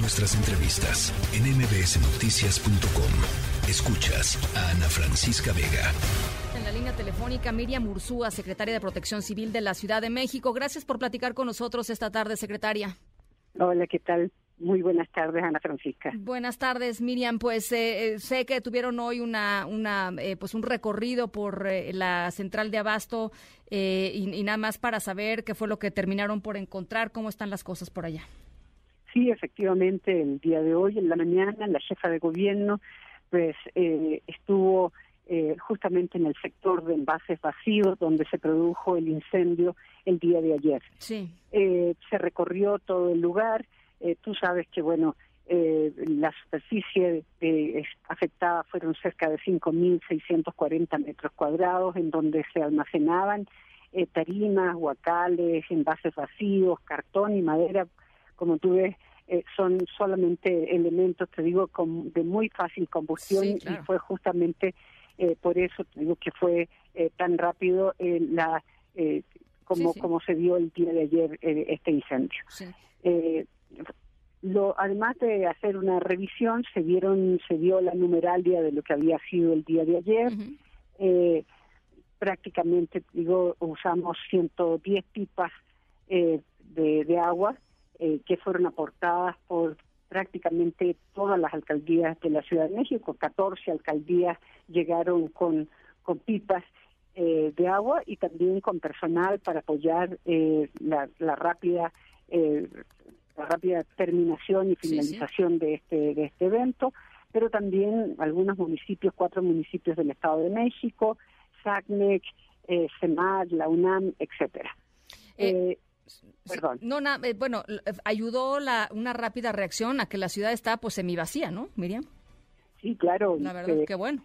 Nuestras entrevistas en mbsnoticias.com. Escuchas a Ana Francisca Vega. En la línea telefónica, Miriam Ursúa, secretaria de Protección Civil de la Ciudad de México. Gracias por platicar con nosotros esta tarde, secretaria. Hola, ¿qué tal? Muy buenas tardes, Ana Francisca. Buenas tardes, Miriam. Pues eh, eh, sé que tuvieron hoy una, una eh, pues un recorrido por la central de Abasto y, y, nada más para saber qué fue lo que terminaron por encontrar, cómo están las cosas por allá. Sí, efectivamente, el día de hoy, en la mañana, la jefa de gobierno, pues estuvo justamente en el sector de envases vacíos donde se produjo el incendio el día de ayer. Sí. se recorrió todo el lugar eh, tú sabes que, bueno, eh, la superficie eh, afectada fueron cerca de 5.640 metros cuadrados, en donde se almacenaban eh, tarimas, guacales, envases vacíos, cartón y madera. Como tú ves, eh, son solamente elementos, te digo, de muy fácil combustión y fue justamente por eso, te digo, que fue tan rápido la como, como se dio el día de ayer este incendio. Lo, además de hacer una revisión, se vieron, se dio la numeralia de lo que había sido el día de ayer. eh, prácticamente, digo, usamos 110 pipas eh, de, de, agua eh, que fueron aportadas por prácticamente todas las alcaldías de la Ciudad de México. 14 alcaldías llegaron con, con pipas eh, de agua y también con personal para apoyar eh, la, la rápida eh, la rápida terminación y finalización de este de este evento, pero también algunos municipios, cuatro municipios del Estado de México, SACMEC, eh, la UNAM, etcétera. Perdón. No, eh, bueno, ayudó la, una rápida reacción a que la ciudad está pues semivacía, ¿no, Miriam? Sí, claro. La verdad, qué bueno.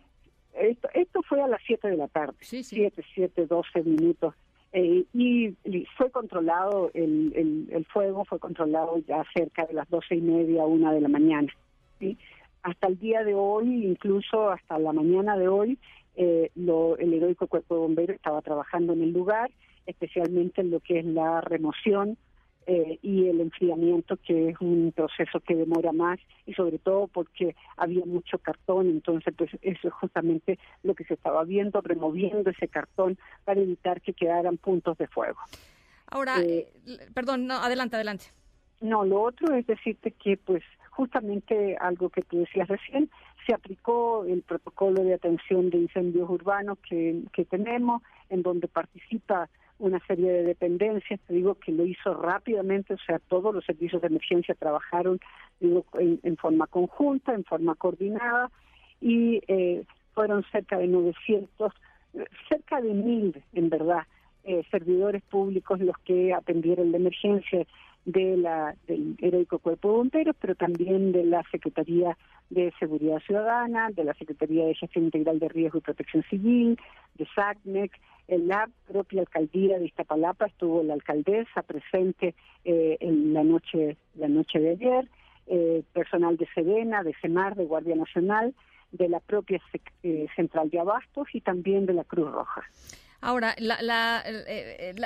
Esto, esto fue a las 7 de la tarde. Sí, sí. 7, 7, 12 minutos. Eh, y, fue controlado el, el, fuego, fue controlado ya cerca de las doce y media, una de la mañana. ¿sí? Hasta el día de hoy, incluso hasta la mañana de hoy, eh, lo, el heroico cuerpo de bomberos estaba trabajando en el lugar, especialmente en lo que es la remoción eh, y el enfriamiento, que es un proceso que demora más, y sobre todo porque había mucho cartón, entonces pues eso es justamente lo que se estaba viendo, removiendo ese cartón para evitar que quedaran puntos de fuego. Ahora, eh, perdón, no, adelante, adelante. No, lo otro es decirte que pues justamente algo que tú decías recién, se aplicó el protocolo de atención de incendios urbanos que, que tenemos, en donde participa una serie de dependencias, te digo que lo hizo rápidamente, o sea, todos los servicios de emergencia trabajaron digo, en, forma conjunta, en forma coordinada, y eh, fueron cerca de 900, cerca de mil, en verdad, eh, servidores públicos los que atendieron la emergencia de la, del heroico cuerpo de bomberos, pero también de la Secretaría de Seguridad Ciudadana, de la Secretaría de Gestión Integral de Riesgo y Protección Civil, de SACMEC, en la propia alcaldía de Iztapalapa estuvo la alcaldesa presente eh, en la noche, la noche de ayer, eh, personal de Sedena, de CEMAR, de Guardia Nacional, de la propia eh, Central de Abastos y también de la Cruz Roja. Ahora, la,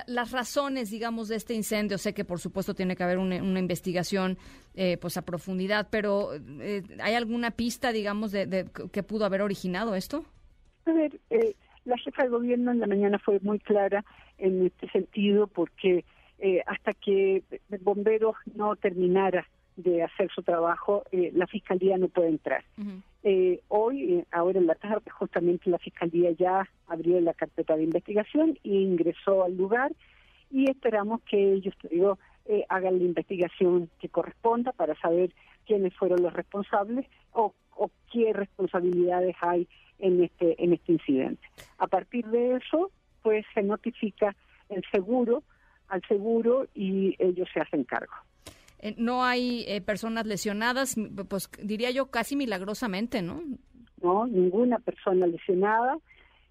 las razones, digamos, de este incendio, sé que por supuesto tiene que haber una, investigación pues a profundidad, pero ¿hay alguna pista, digamos, de, de, que pudo haber originado esto? A ver, la jefa de gobierno en la mañana fue muy clara en este sentido porque eh, hasta que bomberos no terminara de hacer su trabajo, eh, la fiscalía no puede entrar. eh, hoy, ahora en la tarde, justamente la fiscalía ya abrió la carpeta de investigación e ingresó al lugar y esperamos que ellos, digo, eh, hagan la investigación que corresponda para saber quiénes fueron los responsables o, o qué responsabilidades hay en este en este incidente. A partir de eso, pues se notifica el seguro al seguro y ellos se hacen cargo. Eh, no hay eh, personas lesionadas, pues diría yo casi milagrosamente, ¿no? No, ninguna persona lesionada,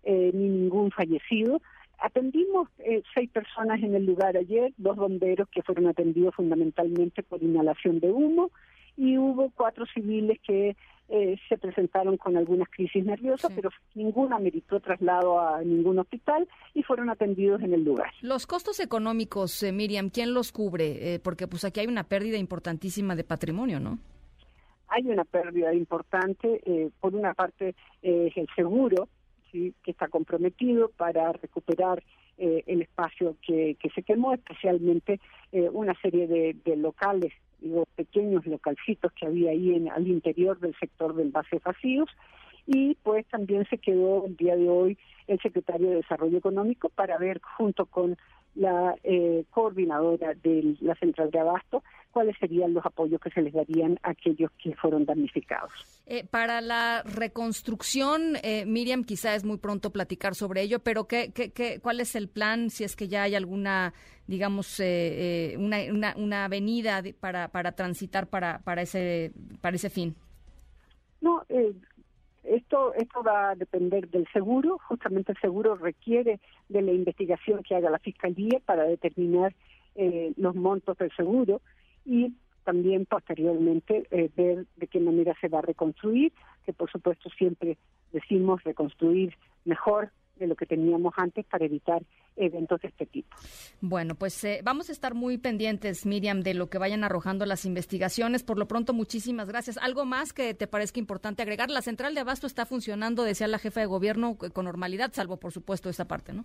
eh, ni ningún fallecido. Atendimos seis personas en el lugar ayer, dos bomberos que fueron atendidos fundamentalmente por inhalación de humo y hubo cuatro civiles que eh, se presentaron con algunas crisis nerviosas, pero ninguna meritó traslado a ningún hospital y fueron atendidos en el lugar. Los costos económicos, eh, Miriam, ¿quién los cubre? Eh, porque pues aquí hay una pérdida importantísima de patrimonio, ¿no? Hay una pérdida importante. por una parte, es el seguro, ¿sí? que está comprometido para recuperar el espacio que, se quemó, especialmente una serie de locales los pequeños localcitos que había ahí en, al interior del sector de envases vacíos. Y pues también se quedó el día de hoy el secretario de Desarrollo Económico para ver junto con la eh, coordinadora de la central de abasto cuáles serían los apoyos que se les darían a aquellos que fueron damnificados. Eh, para la reconstrucción, eh, Miriam, quizá es muy pronto platicar sobre ello, pero ¿qué, qué, qué, ¿cuál es el plan si es que ya hay alguna, digamos, una, una, una, avenida para, para transitar para, para, ese, para ese fin? No, esto, esto va a depender del seguro, justamente el seguro requiere de la investigación que haga la Fiscalía para determinar eh, los montos del seguro y también posteriormente eh, ver de qué manera se va a reconstruir, que por supuesto siempre decimos reconstruir mejor de lo que teníamos antes para evitar eventos de este tipo. Bueno, pues eh, vamos a estar muy pendientes, Miriam, de lo que vayan arrojando las investigaciones. Por lo pronto, muchísimas gracias. ¿Algo más que te parezca importante agregar? La central de abasto está funcionando, decía la jefa de gobierno, con normalidad, salvo por supuesto esa parte, ¿no?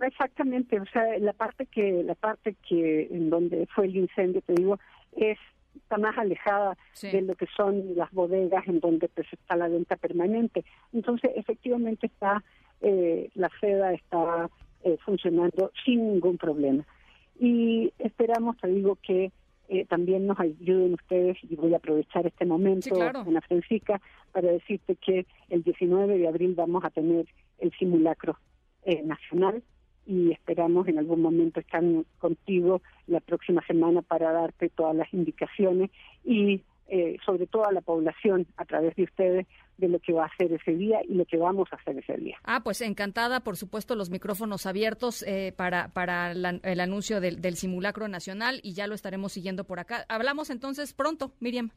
Exactamente, o sea, la parte que la parte que en donde fue el incendio, te digo, es está más alejada de lo que son las bodegas en donde pues está la venta permanente. Entonces, efectivamente está eh, la seda está eh, funcionando sin ningún problema. Y esperamos, te digo, que eh, también nos ayuden ustedes, y voy a aprovechar este momento, Ana Francisca, para decirte que el 19 de abril vamos a tener el simulacro nacional y esperamos en algún momento estar contigo la próxima semana para darte todas las indicaciones y eh, sobre todo a la población a través de ustedes de lo que va a hacer ese día y lo que vamos a hacer ese día. Ah, pues encantada, por supuesto, los micrófonos abiertos eh, para, para el anuncio del, del simulacro nacional y ya lo estaremos siguiendo por acá. Hablamos entonces pronto, Miriam.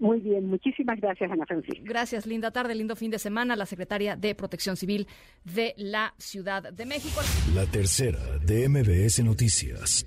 Muy bien, muchísimas gracias, Ana Francisca. Gracias, linda tarde, lindo fin de semana, la secretaria de Protección Civil de la Ciudad de México. La tercera de MBS Noticias.